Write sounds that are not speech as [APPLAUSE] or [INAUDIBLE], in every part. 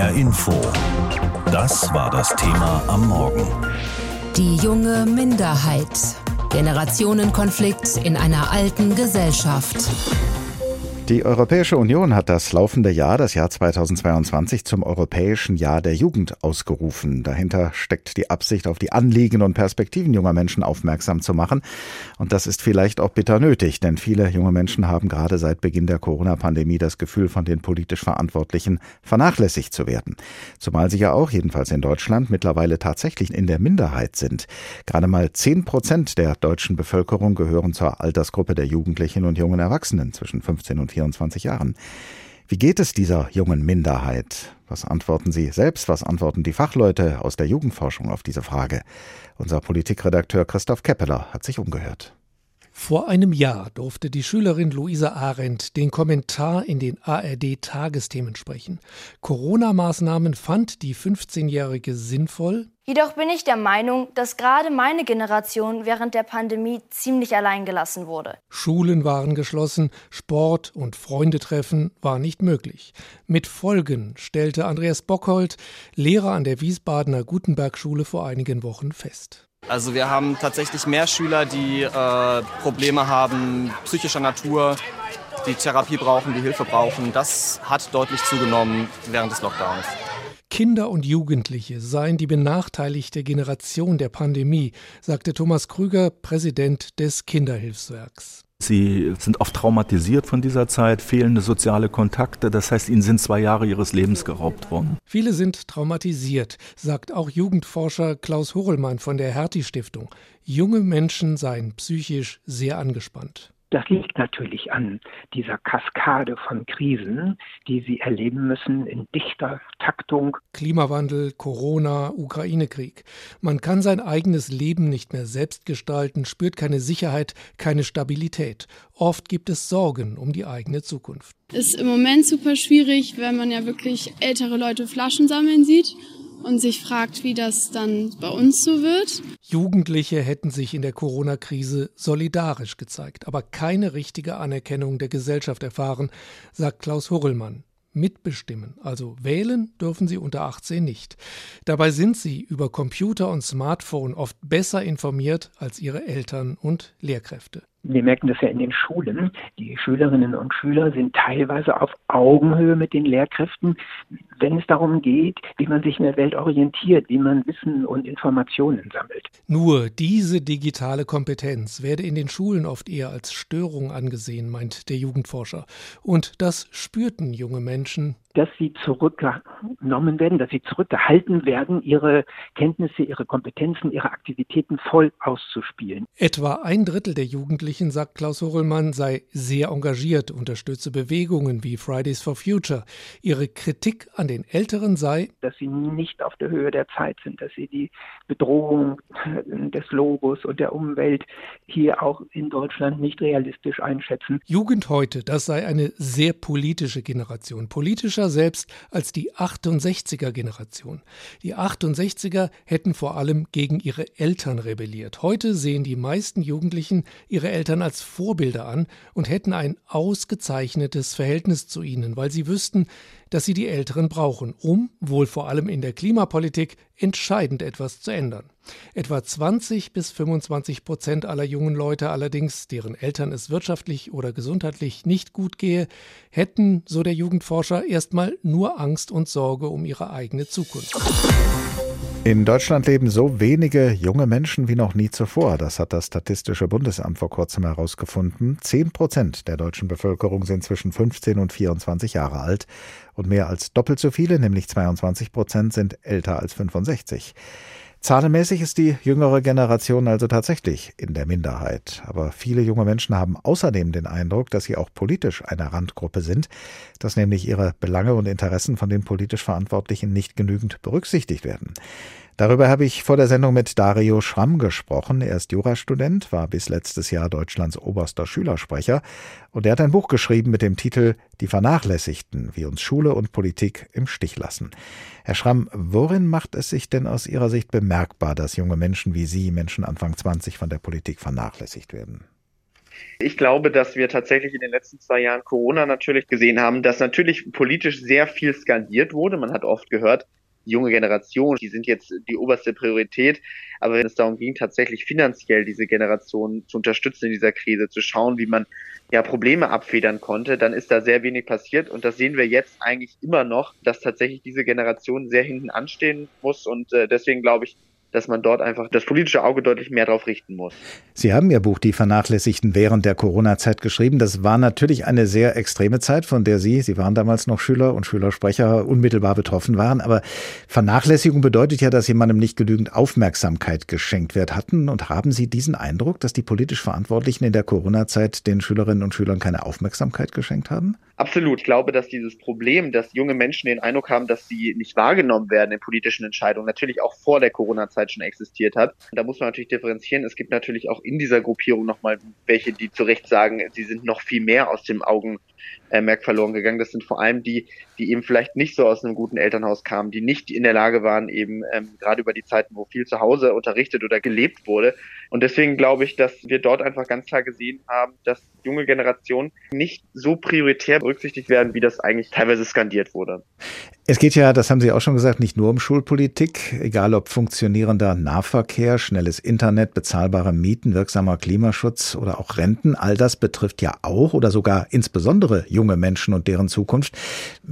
HR Info. Das war das Thema am Morgen. Die junge Minderheit. Generationenkonflikt in einer alten Gesellschaft. Die Europäische Union hat das laufende Jahr, das Jahr 2022, zum Europäischen Jahr der Jugend ausgerufen. Dahinter steckt die Absicht, auf die Anliegen und Perspektiven junger Menschen aufmerksam zu machen. Und das ist vielleicht auch bitter nötig, denn viele junge Menschen haben gerade seit Beginn der Corona-Pandemie das Gefühl, von den politisch Verantwortlichen vernachlässigt zu werden. Zumal sie ja auch, jedenfalls in Deutschland, mittlerweile tatsächlich in der Minderheit sind. Gerade mal zehn Prozent der deutschen Bevölkerung gehören zur Altersgruppe der Jugendlichen und jungen Erwachsenen zwischen 15 und 24 Jahren. Wie geht es dieser jungen Minderheit? Was antworten Sie selbst? Was antworten die Fachleute aus der Jugendforschung auf diese Frage? Unser Politikredakteur Christoph Keppeler hat sich umgehört. Vor einem Jahr durfte die Schülerin Luisa Arendt den Kommentar in den ARD-Tagesthemen sprechen. Corona-Maßnahmen fand die 15-Jährige sinnvoll. Jedoch bin ich der Meinung, dass gerade meine Generation während der Pandemie ziemlich allein gelassen wurde. Schulen waren geschlossen, Sport und Freundetreffen war nicht möglich. Mit Folgen stellte Andreas Bockhold, Lehrer an der Wiesbadener Gutenberg-Schule, vor einigen Wochen fest. Also wir haben tatsächlich mehr Schüler, die äh, Probleme haben psychischer Natur, die Therapie brauchen, die Hilfe brauchen. Das hat deutlich zugenommen während des Lockdowns. Kinder und Jugendliche seien die benachteiligte Generation der Pandemie, sagte Thomas Krüger, Präsident des Kinderhilfswerks. Sie sind oft traumatisiert von dieser Zeit, fehlende soziale Kontakte, das heißt, ihnen sind zwei Jahre ihres Lebens geraubt worden. Viele sind traumatisiert, sagt auch Jugendforscher Klaus Horelmann von der Hertie Stiftung. Junge Menschen seien psychisch sehr angespannt. Das liegt natürlich an dieser Kaskade von Krisen, die sie erleben müssen in dichter Taktung. Klimawandel, Corona, Ukraine-Krieg. Man kann sein eigenes Leben nicht mehr selbst gestalten, spürt keine Sicherheit, keine Stabilität. Oft gibt es Sorgen um die eigene Zukunft. Ist im Moment super schwierig, wenn man ja wirklich ältere Leute Flaschen sammeln sieht und sich fragt, wie das dann bei uns so wird. Jugendliche hätten sich in der Corona-Krise solidarisch gezeigt, aber keine richtige Anerkennung der Gesellschaft erfahren, sagt Klaus Hurrellmann. Mitbestimmen, also wählen dürfen sie unter 18 nicht. Dabei sind sie über Computer und Smartphone oft besser informiert als ihre Eltern und Lehrkräfte. Wir merken das ja in den Schulen. Die Schülerinnen und Schüler sind teilweise auf Augenhöhe mit den Lehrkräften, wenn es darum geht, wie man sich in der Welt orientiert, wie man Wissen und Informationen sammelt. Nur diese digitale Kompetenz werde in den Schulen oft eher als Störung angesehen, meint der Jugendforscher. Und das spürten junge Menschen dass sie zurückgenommen werden, dass sie zurückgehalten werden, ihre Kenntnisse, ihre Kompetenzen, ihre Aktivitäten voll auszuspielen. Etwa ein Drittel der Jugendlichen, sagt Klaus Horelmann, sei sehr engagiert, unterstütze Bewegungen wie Fridays for Future. Ihre Kritik an den Älteren sei, dass sie nicht auf der Höhe der Zeit sind, dass sie die Bedrohung des Logos und der Umwelt hier auch in Deutschland nicht realistisch einschätzen. Jugend heute, das sei eine sehr politische Generation. Politischer kritischer selbst als die 68er Generation. Die 68er hätten vor allem gegen ihre Eltern rebelliert. Heute sehen die meisten Jugendlichen ihre Eltern als Vorbilder an und hätten ein ausgezeichnetes Verhältnis zu ihnen, weil sie wüssten, dass sie die Älteren brauchen, um, wohl vor allem in der Klimapolitik, entscheidend etwas zu ändern. Etwa 20 bis 25 Prozent aller jungen Leute allerdings, deren Eltern es wirtschaftlich oder gesundheitlich nicht gut gehe, hätten, so der Jugendforscher, erstmal nur Angst und Sorge um ihre eigene Zukunft. In Deutschland leben so wenige junge Menschen wie noch nie zuvor. Das hat das Statistische Bundesamt vor kurzem herausgefunden. Zehn Prozent der deutschen Bevölkerung sind zwischen 15 und 24 Jahre alt und mehr als doppelt so viele, nämlich 22 Prozent, sind älter als 65. Zahlenmäßig ist die jüngere Generation also tatsächlich in der Minderheit. Aber viele junge Menschen haben außerdem den Eindruck, dass sie auch politisch eine Randgruppe sind, dass nämlich ihre Belange und Interessen von den politisch Verantwortlichen nicht genügend berücksichtigt werden. Darüber habe ich vor der Sendung mit Dario Schramm gesprochen. Er ist Jurastudent, war bis letztes Jahr Deutschlands oberster Schülersprecher und er hat ein Buch geschrieben mit dem Titel Die Vernachlässigten, wie uns Schule und Politik im Stich lassen. Herr Schramm, worin macht es sich denn aus Ihrer Sicht bemerkbar, dass junge Menschen wie Sie, Menschen Anfang 20, von der Politik vernachlässigt werden? Ich glaube, dass wir tatsächlich in den letzten zwei Jahren Corona natürlich gesehen haben, dass natürlich politisch sehr viel skandiert wurde. Man hat oft gehört, junge Generation, die sind jetzt die oberste Priorität. Aber wenn es darum ging, tatsächlich finanziell diese Generation zu unterstützen in dieser Krise, zu schauen, wie man ja Probleme abfedern konnte, dann ist da sehr wenig passiert. Und das sehen wir jetzt eigentlich immer noch, dass tatsächlich diese Generation sehr hinten anstehen muss. Und äh, deswegen glaube ich, dass man dort einfach das politische Auge deutlich mehr darauf richten muss. Sie haben Ihr Buch Die Vernachlässigten während der Corona-Zeit geschrieben. Das war natürlich eine sehr extreme Zeit, von der Sie, Sie waren damals noch Schüler und Schülersprecher, unmittelbar betroffen waren. Aber Vernachlässigung bedeutet ja, dass jemandem nicht genügend Aufmerksamkeit geschenkt wird. Hatten und haben Sie diesen Eindruck, dass die politisch Verantwortlichen in der Corona-Zeit den Schülerinnen und Schülern keine Aufmerksamkeit geschenkt haben? Absolut. Ich glaube, dass dieses Problem, dass junge Menschen den Eindruck haben, dass sie nicht wahrgenommen werden in politischen Entscheidungen, natürlich auch vor der Corona-Zeit schon existiert hat. Da muss man natürlich differenzieren. Es gibt natürlich auch in dieser Gruppierung nochmal welche, die zu Recht sagen, sie sind noch viel mehr aus dem Augen äh, Merk verloren gegangen. Das sind vor allem die, die eben vielleicht nicht so aus einem guten Elternhaus kamen, die nicht in der Lage waren, eben ähm, gerade über die Zeiten, wo viel zu Hause unterrichtet oder gelebt wurde. Und deswegen glaube ich, dass wir dort einfach ganz klar gesehen haben, dass junge Generationen nicht so prioritär berücksichtigt werden, wie das eigentlich teilweise skandiert wurde. Es geht ja, das haben Sie auch schon gesagt, nicht nur um Schulpolitik, egal ob funktionierender Nahverkehr, schnelles Internet, bezahlbare Mieten, wirksamer Klimaschutz oder auch Renten. All das betrifft ja auch oder sogar insbesondere junge Menschen und deren Zukunft.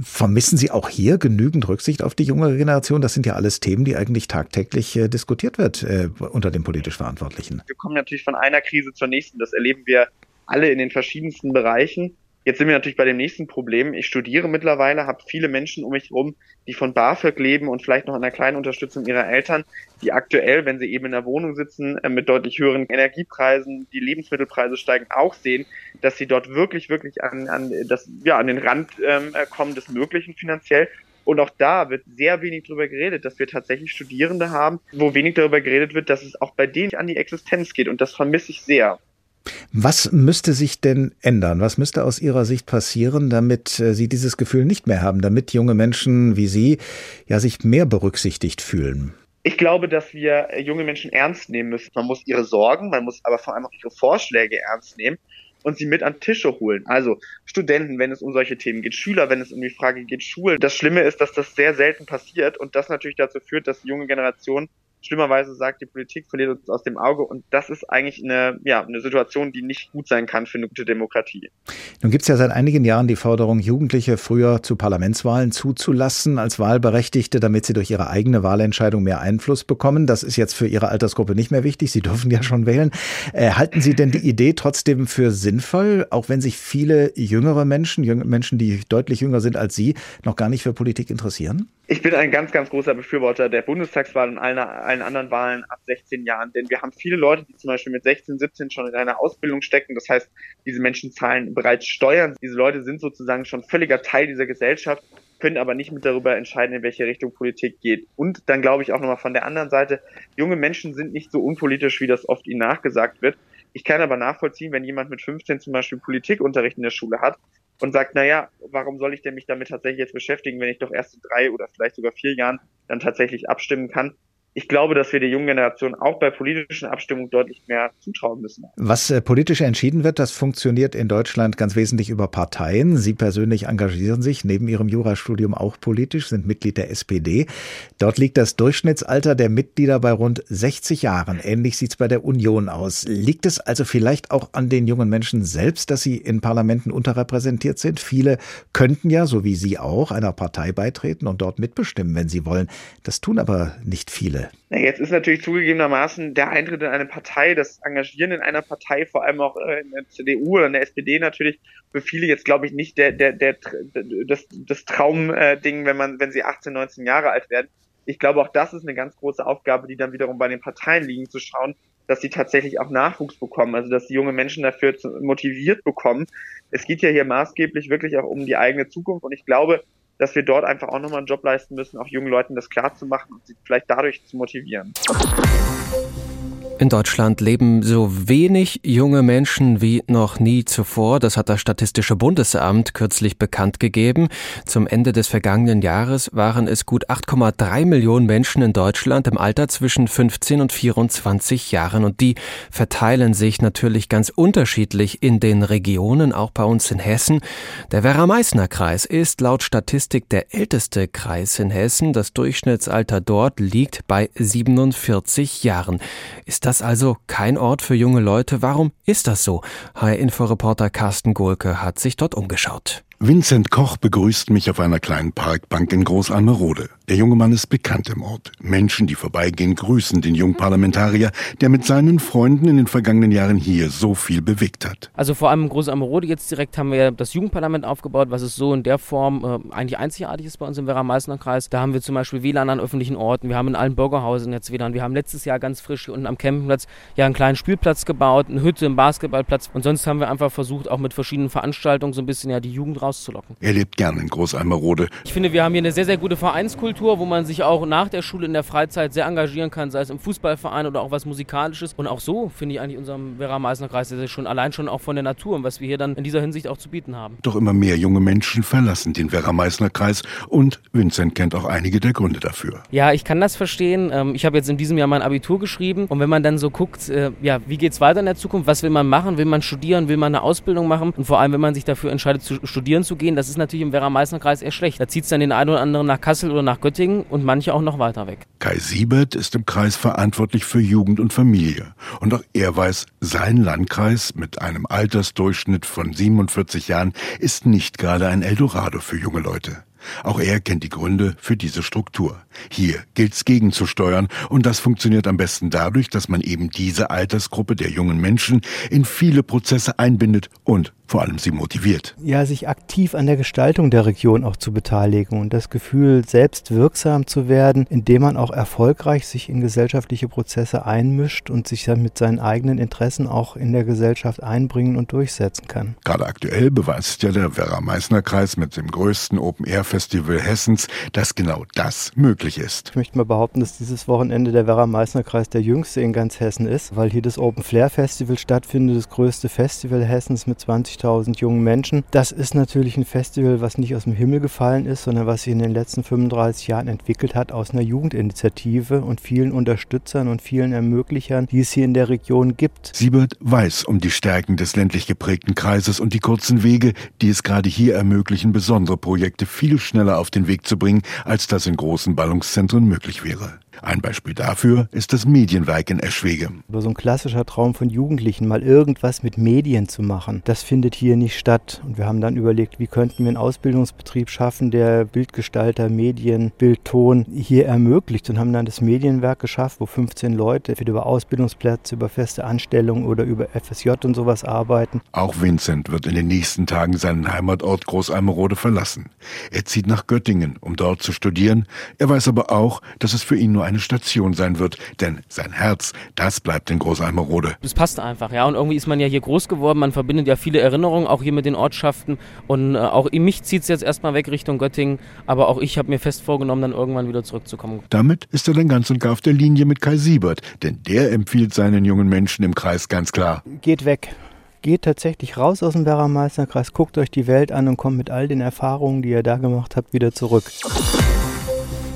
Vermissen Sie auch hier genügend Rücksicht auf die junge Generation? Das sind ja alles Themen, die eigentlich tagtäglich äh, diskutiert wird äh, unter den politisch Verantwortlichen. Wir kommen natürlich von einer Krise zur nächsten. Das erleben wir alle in den verschiedensten Bereichen. Jetzt sind wir natürlich bei dem nächsten Problem. Ich studiere mittlerweile, habe viele Menschen um mich herum, die von BAföG leben und vielleicht noch einer kleinen Unterstützung ihrer Eltern, die aktuell, wenn sie eben in der Wohnung sitzen, äh, mit deutlich höheren Energiepreisen, die Lebensmittelpreise steigen, auch sehen, dass sie dort wirklich, wirklich an, an, das, ja, an den Rand ähm, kommen des Möglichen finanziell. Und auch da wird sehr wenig darüber geredet, dass wir tatsächlich Studierende haben, wo wenig darüber geredet wird, dass es auch bei denen an die Existenz geht. Und das vermisse ich sehr. Was müsste sich denn ändern? Was müsste aus Ihrer Sicht passieren, damit äh, Sie dieses Gefühl nicht mehr haben, damit junge Menschen wie Sie ja sich mehr berücksichtigt fühlen? Ich glaube, dass wir äh, junge Menschen ernst nehmen müssen. Man muss ihre Sorgen, man muss aber vor allem auch ihre Vorschläge ernst nehmen und sie mit an Tische holen. Also Studenten, wenn es um solche Themen geht, Schüler, wenn es um die Frage geht, Schulen. Das Schlimme ist, dass das sehr selten passiert und das natürlich dazu führt, dass die junge Generation schlimmerweise sagt, die Politik verliert uns aus dem Auge und das ist eigentlich eine, ja, eine Situation, die nicht gut sein kann für eine gute Demokratie. Nun gibt es ja seit einigen Jahren die Forderung, Jugendliche früher zu Parlamentswahlen zuzulassen als Wahlberechtigte, damit sie durch ihre eigene Wahlentscheidung mehr Einfluss bekommen. Das ist jetzt für Ihre Altersgruppe nicht mehr wichtig. Sie dürfen ja schon wählen. Äh, halten Sie denn die Idee trotzdem für sinnvoll, auch wenn sich viele jüngere Menschen, Menschen, die deutlich jünger sind als Sie, noch gar nicht für Politik interessieren? Ich bin ein ganz, ganz großer Befürworter der Bundestagswahl und allen, allen anderen Wahlen ab 16 Jahren, denn wir haben viele Leute, die zum Beispiel mit 16, 17 schon in einer Ausbildung stecken. Das heißt, diese Menschen zahlen bereits Steuern. Diese Leute sind sozusagen schon völliger Teil dieser Gesellschaft, können aber nicht mit darüber entscheiden, in welche Richtung Politik geht. Und dann glaube ich auch nochmal von der anderen Seite, junge Menschen sind nicht so unpolitisch, wie das oft ihnen nachgesagt wird. Ich kann aber nachvollziehen, wenn jemand mit 15 zum Beispiel Politikunterricht in der Schule hat, und sagt, naja, warum soll ich denn mich damit tatsächlich jetzt beschäftigen, wenn ich doch erst in drei oder vielleicht sogar vier Jahren dann tatsächlich abstimmen kann? Ich glaube, dass wir der jungen Generation auch bei politischen Abstimmungen deutlich mehr zutrauen müssen. Was äh, politisch entschieden wird, das funktioniert in Deutschland ganz wesentlich über Parteien. Sie persönlich engagieren sich neben Ihrem Jurastudium auch politisch, sind Mitglied der SPD. Dort liegt das Durchschnittsalter der Mitglieder bei rund 60 Jahren. Ähnlich sieht es bei der Union aus. Liegt es also vielleicht auch an den jungen Menschen selbst, dass sie in Parlamenten unterrepräsentiert sind? Viele könnten ja, so wie Sie auch, einer Partei beitreten und dort mitbestimmen, wenn sie wollen. Das tun aber nicht viele. Na, jetzt ist natürlich zugegebenermaßen der Eintritt in eine Partei, das Engagieren in einer Partei, vor allem auch äh, in der CDU oder in der SPD natürlich für viele jetzt glaube ich nicht der der der das das Traumding, wenn man wenn sie 18, 19 Jahre alt werden. Ich glaube auch das ist eine ganz große Aufgabe, die dann wiederum bei den Parteien liegen, zu schauen, dass sie tatsächlich auch Nachwuchs bekommen, also dass die junge Menschen dafür motiviert bekommen. Es geht ja hier maßgeblich wirklich auch um die eigene Zukunft und ich glaube, dass wir dort einfach auch nochmal einen Job leisten müssen, auch jungen Leuten das klar zu machen und sie vielleicht dadurch zu motivieren. In Deutschland leben so wenig junge Menschen wie noch nie zuvor. Das hat das Statistische Bundesamt kürzlich bekannt gegeben. Zum Ende des vergangenen Jahres waren es gut 8,3 Millionen Menschen in Deutschland im Alter zwischen 15 und 24 Jahren. Und die verteilen sich natürlich ganz unterschiedlich in den Regionen, auch bei uns in Hessen. Der Werra-Meißner-Kreis ist laut Statistik der älteste Kreis in Hessen. Das Durchschnittsalter dort liegt bei 47 Jahren. Ist das also kein Ort für junge Leute? Warum ist das so? HR-Inforeporter Carsten Gohlke hat sich dort umgeschaut. Vincent Koch begrüßt mich auf einer kleinen Parkbank in Großalmerode. Der junge Mann ist bekannt im Ort. Menschen, die vorbeigehen, grüßen den jungen Parlamentarier, der mit seinen Freunden in den vergangenen Jahren hier so viel bewegt hat. Also vor allem in Großalmerode jetzt direkt haben wir das Jugendparlament aufgebaut, was es so in der Form äh, eigentlich einzigartig ist bei uns im Werra-Meißner-Kreis. Da haben wir zum Beispiel WLAN an öffentlichen Orten, wir haben in allen Bürgerhausen jetzt WLAN, wir haben letztes Jahr ganz frisch hier unten am Campingplatz ja einen kleinen Spielplatz gebaut, eine Hütte, einen Basketballplatz und sonst haben wir einfach versucht, auch mit verschiedenen Veranstaltungen so ein bisschen ja die Jugend raus rauszulocken. Er lebt gern in Großalmerode. Ich finde, wir haben hier eine sehr, sehr gute Vereinskultur, wo man sich auch nach der Schule in der Freizeit sehr engagieren kann, sei es im Fußballverein oder auch was Musikalisches. Und auch so finde ich eigentlich unserem Werra-Meißner-Kreis sehr, sehr schön, allein schon auch von der Natur und was wir hier dann in dieser Hinsicht auch zu bieten haben. Doch immer mehr junge Menschen verlassen den Werra-Meißner-Kreis und Vincent kennt auch einige der Gründe dafür. Ja, ich kann das verstehen. Ähm, ich habe jetzt in diesem Jahr mein Abitur geschrieben und wenn man dann so guckt, äh, ja, wie geht es weiter in der Zukunft? Was will man machen? Will man studieren? Will man eine Ausbildung machen? Und vor allem, wenn man sich dafür entscheidet, zu studieren zu gehen, das ist natürlich im Werra-Meißner-Kreis eher schlecht. Da zieht es dann den einen oder anderen nach Kassel oder nach Göttingen und manche auch noch weiter weg. Kai Siebert ist im Kreis verantwortlich für Jugend und Familie. Und auch er weiß, sein Landkreis mit einem Altersdurchschnitt von 47 Jahren ist nicht gerade ein Eldorado für junge Leute. Auch er kennt die Gründe für diese Struktur. Hier gilt's gegenzusteuern und das funktioniert am besten dadurch, dass man eben diese Altersgruppe der jungen Menschen in viele Prozesse einbindet und vor allem sie motiviert. Ja, sich aktiv an der Gestaltung der Region auch zu beteiligen und das Gefühl, selbst wirksam zu werden, indem man auch erfolgreich sich in gesellschaftliche Prozesse einmischt und sich dann mit seinen eigenen Interessen auch in der Gesellschaft einbringen und durchsetzen kann. Gerade aktuell beweist ja der Werra-Meißner-Kreis mit dem größten Open-Air-Festival Hessens, dass genau das möglich ist. Ich möchte mal behaupten, dass dieses Wochenende der Werra-Meißner-Kreis der jüngste in ganz Hessen ist, weil hier das Open Flair Festival stattfindet, das größte Festival Hessens mit 20 50.000 jungen Menschen. Das ist natürlich ein Festival, was nicht aus dem Himmel gefallen ist, sondern was sich in den letzten 35 Jahren entwickelt hat aus einer Jugendinitiative und vielen Unterstützern und vielen Ermöglichern, die es hier in der Region gibt. Siebert weiß um die Stärken des ländlich geprägten Kreises und die kurzen Wege, die es gerade hier ermöglichen, besondere Projekte viel schneller auf den Weg zu bringen, als das in großen Ballungszentren möglich wäre. Ein Beispiel dafür ist das Medienwerk in Eschwege. So ein klassischer Traum von Jugendlichen, mal irgendwas mit Medien zu machen, das findet hier nicht statt. Und wir haben dann überlegt, wie könnten wir einen Ausbildungsbetrieb schaffen, der Bildgestalter, Medien, Bildton hier ermöglicht und haben dann das Medienwerk geschafft, wo 15 Leute entweder über Ausbildungsplätze, über feste Anstellungen oder über FSJ und sowas arbeiten. Auch Vincent wird in den nächsten Tagen seinen Heimatort Großalmerode verlassen. Er zieht nach Göttingen, um dort zu studieren. Er weiß aber auch, dass es für ihn nur eine Station sein wird, denn sein Herz, das bleibt in Großalmerode. Das passt einfach, ja. Und irgendwie ist man ja hier groß geworden, man verbindet ja viele Erinnerungen, auch hier mit den Ortschaften. Und äh, auch mich zieht es jetzt erstmal weg Richtung Göttingen, aber auch ich habe mir fest vorgenommen, dann irgendwann wieder zurückzukommen. Damit ist er dann ganz und gar auf der Linie mit Kai Siebert, denn der empfiehlt seinen jungen Menschen im Kreis ganz klar. Geht weg geht tatsächlich raus aus dem Werra-Meisterkreis, guckt euch die Welt an und kommt mit all den Erfahrungen, die ihr da gemacht habt, wieder zurück.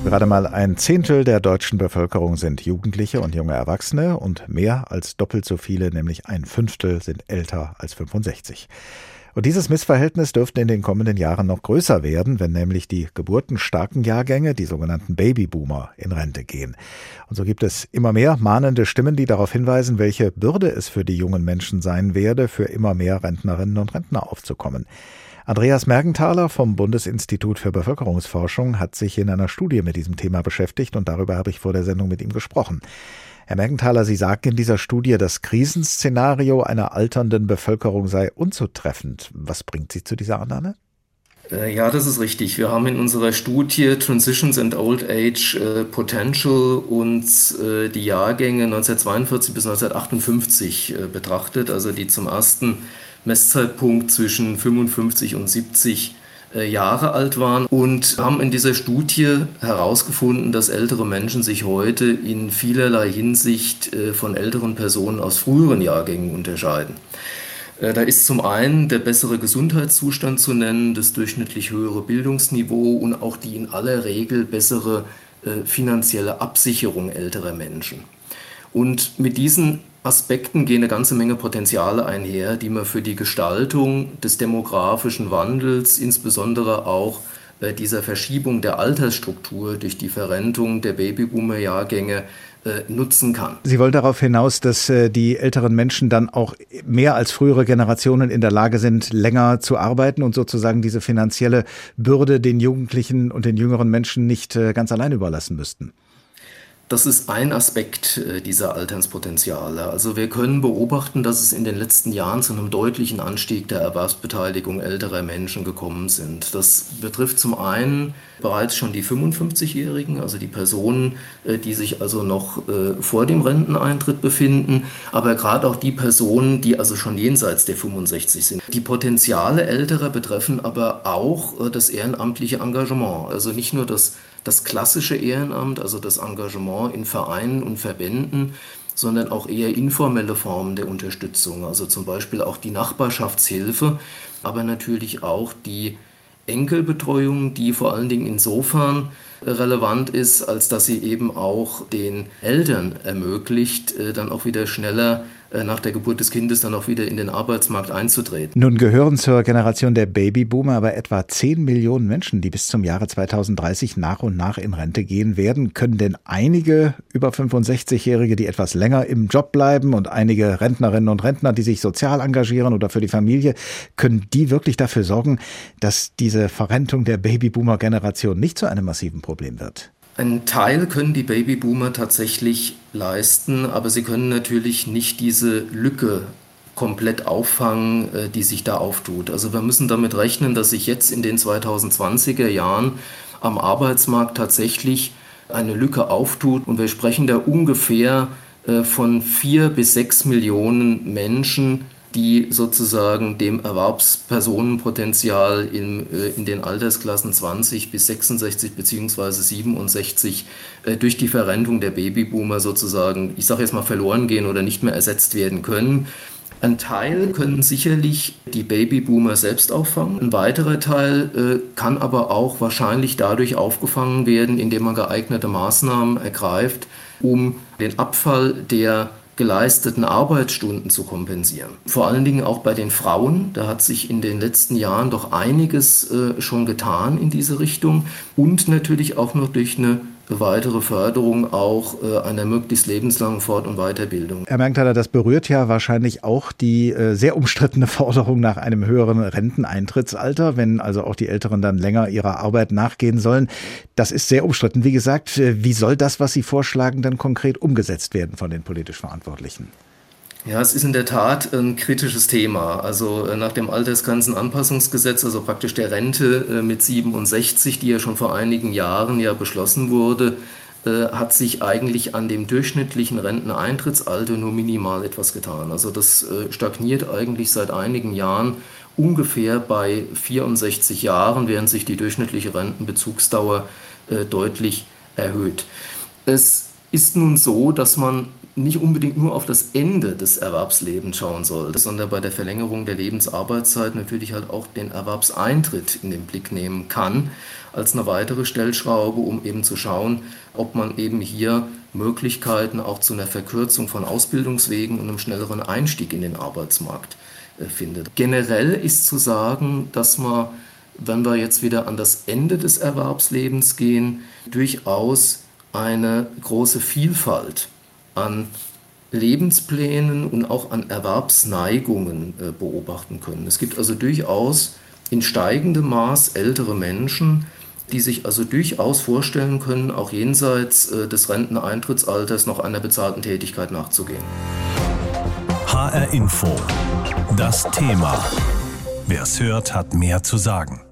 Gerade mal ein Zehntel der deutschen Bevölkerung sind Jugendliche und junge Erwachsene und mehr als doppelt so viele, nämlich ein Fünftel, sind älter als 65. Und dieses Missverhältnis dürfte in den kommenden Jahren noch größer werden, wenn nämlich die geburtenstarken Jahrgänge, die sogenannten Babyboomer, in Rente gehen. Und so gibt es immer mehr mahnende Stimmen, die darauf hinweisen, welche Bürde es für die jungen Menschen sein werde, für immer mehr Rentnerinnen und Rentner aufzukommen. Andreas Mergenthaler vom Bundesinstitut für Bevölkerungsforschung hat sich in einer Studie mit diesem Thema beschäftigt und darüber habe ich vor der Sendung mit ihm gesprochen. Herr Mergenthaler, Sie sagen in dieser Studie, das Krisenszenario einer alternden Bevölkerung sei unzutreffend. Was bringt Sie zu dieser Annahme? Äh, ja, das ist richtig. Wir haben in unserer Studie Transitions and Old Age äh, Potential uns äh, die Jahrgänge 1942 bis 1958 äh, betrachtet, also die zum ersten Messzeitpunkt zwischen 55 und 70 äh, Jahre alt waren und haben in dieser Studie herausgefunden, dass ältere Menschen sich heute in vielerlei Hinsicht äh, von älteren Personen aus früheren Jahrgängen unterscheiden. Äh, da ist zum einen der bessere Gesundheitszustand zu nennen, das durchschnittlich höhere Bildungsniveau und auch die in aller Regel bessere finanzielle Absicherung älterer Menschen. Und mit diesen Aspekten gehen eine ganze Menge Potenziale einher, die man für die Gestaltung des demografischen Wandels, insbesondere auch äh, dieser Verschiebung der Altersstruktur durch die Verrentung der Babyboomer-Jahrgänge äh, nutzen kann. Sie wollen darauf hinaus, dass äh, die älteren Menschen dann auch mehr als frühere Generationen in der Lage sind, länger zu arbeiten und sozusagen diese finanzielle Bürde den Jugendlichen und den jüngeren Menschen nicht ganz allein überlassen müssten. Das ist ein Aspekt äh, dieser Alternspotenziale. Also wir können beobachten, dass es in den letzten Jahren zu einem deutlichen Anstieg der Erwerbsbeteiligung älterer Menschen gekommen sind. Das betrifft zum einen bereits schon die 55-Jährigen, also die Personen, äh, die sich also noch äh, vor dem Renteneintritt befinden, aber gerade auch die Personen, die also schon jenseits der 65 sind. Die Potenziale älterer betreffen aber auch das ehrenamtliche Engagement, also nicht nur das das klassische Ehrenamt, also das Engagement in Vereinen und Verbänden, sondern auch eher informelle Formen der Unterstützung, also zum Beispiel auch die Nachbarschaftshilfe, aber natürlich auch die Enkelbetreuung, die vor allen Dingen insofern relevant ist, als dass sie eben auch den Eltern ermöglicht, äh, dann auch wieder schneller nach der Geburt des Kindes dann auch wieder in den Arbeitsmarkt einzutreten. Nun gehören zur Generation der Babyboomer aber etwa 10 Millionen Menschen, die bis zum Jahre 2030 nach und nach in Rente gehen werden. Können denn einige über 65-Jährige, die etwas länger im Job bleiben und einige Rentnerinnen und Rentner, die sich sozial engagieren oder für die Familie, können die wirklich dafür sorgen, dass diese Verrentung der Babyboomer-Generation nicht zu einem massiven Problem wird? Ein Teil können die Babyboomer tatsächlich leisten, aber sie können natürlich nicht diese Lücke komplett auffangen, äh, die sich da auftut. Also wir müssen damit rechnen, dass sich jetzt in den 2020er Jahren am Arbeitsmarkt tatsächlich eine Lücke auftut und wir sprechen da ungefähr äh, von vier bis sechs Millionen Menschen, die sozusagen dem Erwerbspersonenpotenzial in, äh, in den Altersklassen 20 bis 66 beziehungsweise 67 äh, durch die Verrentung der Babyboomer sozusagen, ich sage jetzt mal, verloren gehen oder nicht mehr ersetzt werden können. Ein Teil können sicherlich die Babyboomer selbst auffangen. Ein weiterer Teil äh, kann aber auch wahrscheinlich dadurch aufgefangen werden, indem man geeignete Maßnahmen ergreift, um den Abfall der geleisteten Arbeitsstunden zu kompensieren. Vor allen Dingen auch bei den Frauen. Da hat sich in den letzten Jahren doch einiges äh, schon getan in diese Richtung und natürlich auch noch durch eine weitere Förderung auch äh, einer möglichst lebenslangen Fort- und Weiterbildung. Herr Mergtaler, das berührt ja wahrscheinlich auch die äh, sehr umstrittene [LAUGHS] Forderung nach einem höheren Renteneintrittsalter, wenn also auch die Älteren dann länger ihrer Arbeit nachgehen sollen. Das ist sehr umstritten. Wie gesagt, äh, wie soll das, was Sie vorschlagen, dann konkret umgesetzt werden von den politisch Verantwortlichen? Ja, es ist in der Tat ein kritisches Thema. Also äh, nach dem Altersgrenzenanpassungsgesetz, also praktisch der Rente äh, mit 67, die ja schon vor einigen Jahren ja beschlossen wurde, äh, hat sich eigentlich an dem durchschnittlichen Renteneintrittsalter nur minimal etwas getan. Also das stagniert eigentlich seit einigen Jahren ungefähr bei 64 Jahren, während sich die durchschnittliche Rentenbezugsdauer deutlich erhöht. Es ist nun so, dass man nicht unbedingt nur auf das Ende des Erwerbslebens schauen sollte, sondern bei der Verlängerung der Lebensarbeitszeit natürlich halt auch den Erwerbseintritt in den Blick nehmen kann, als eine weitere Stellschraube, um eben zu schauen, ob man eben hier Möglichkeiten auch zu einer Verkürzung von Ausbildungswegen und einem schnelleren Einstieg in den Arbeitsmarkt äh, findet. Generell ist zu sagen, dass man, wenn wir jetzt wieder an das Ende des Erwerbslebens gehen, durchaus eine große Vielfalt an Lebensplänen und auch an Erwerbsneigungen äh, beobachten können. Es gibt also durchaus in steigendem Maß ältere Menschen, die sich also durchaus vorstellen können, auch jenseits äh, des Renteneintrittsalters noch einer bezahlten Tätigkeit nachzugehen. HR Info. Das Thema. Wer es hört, hat mehr zu sagen.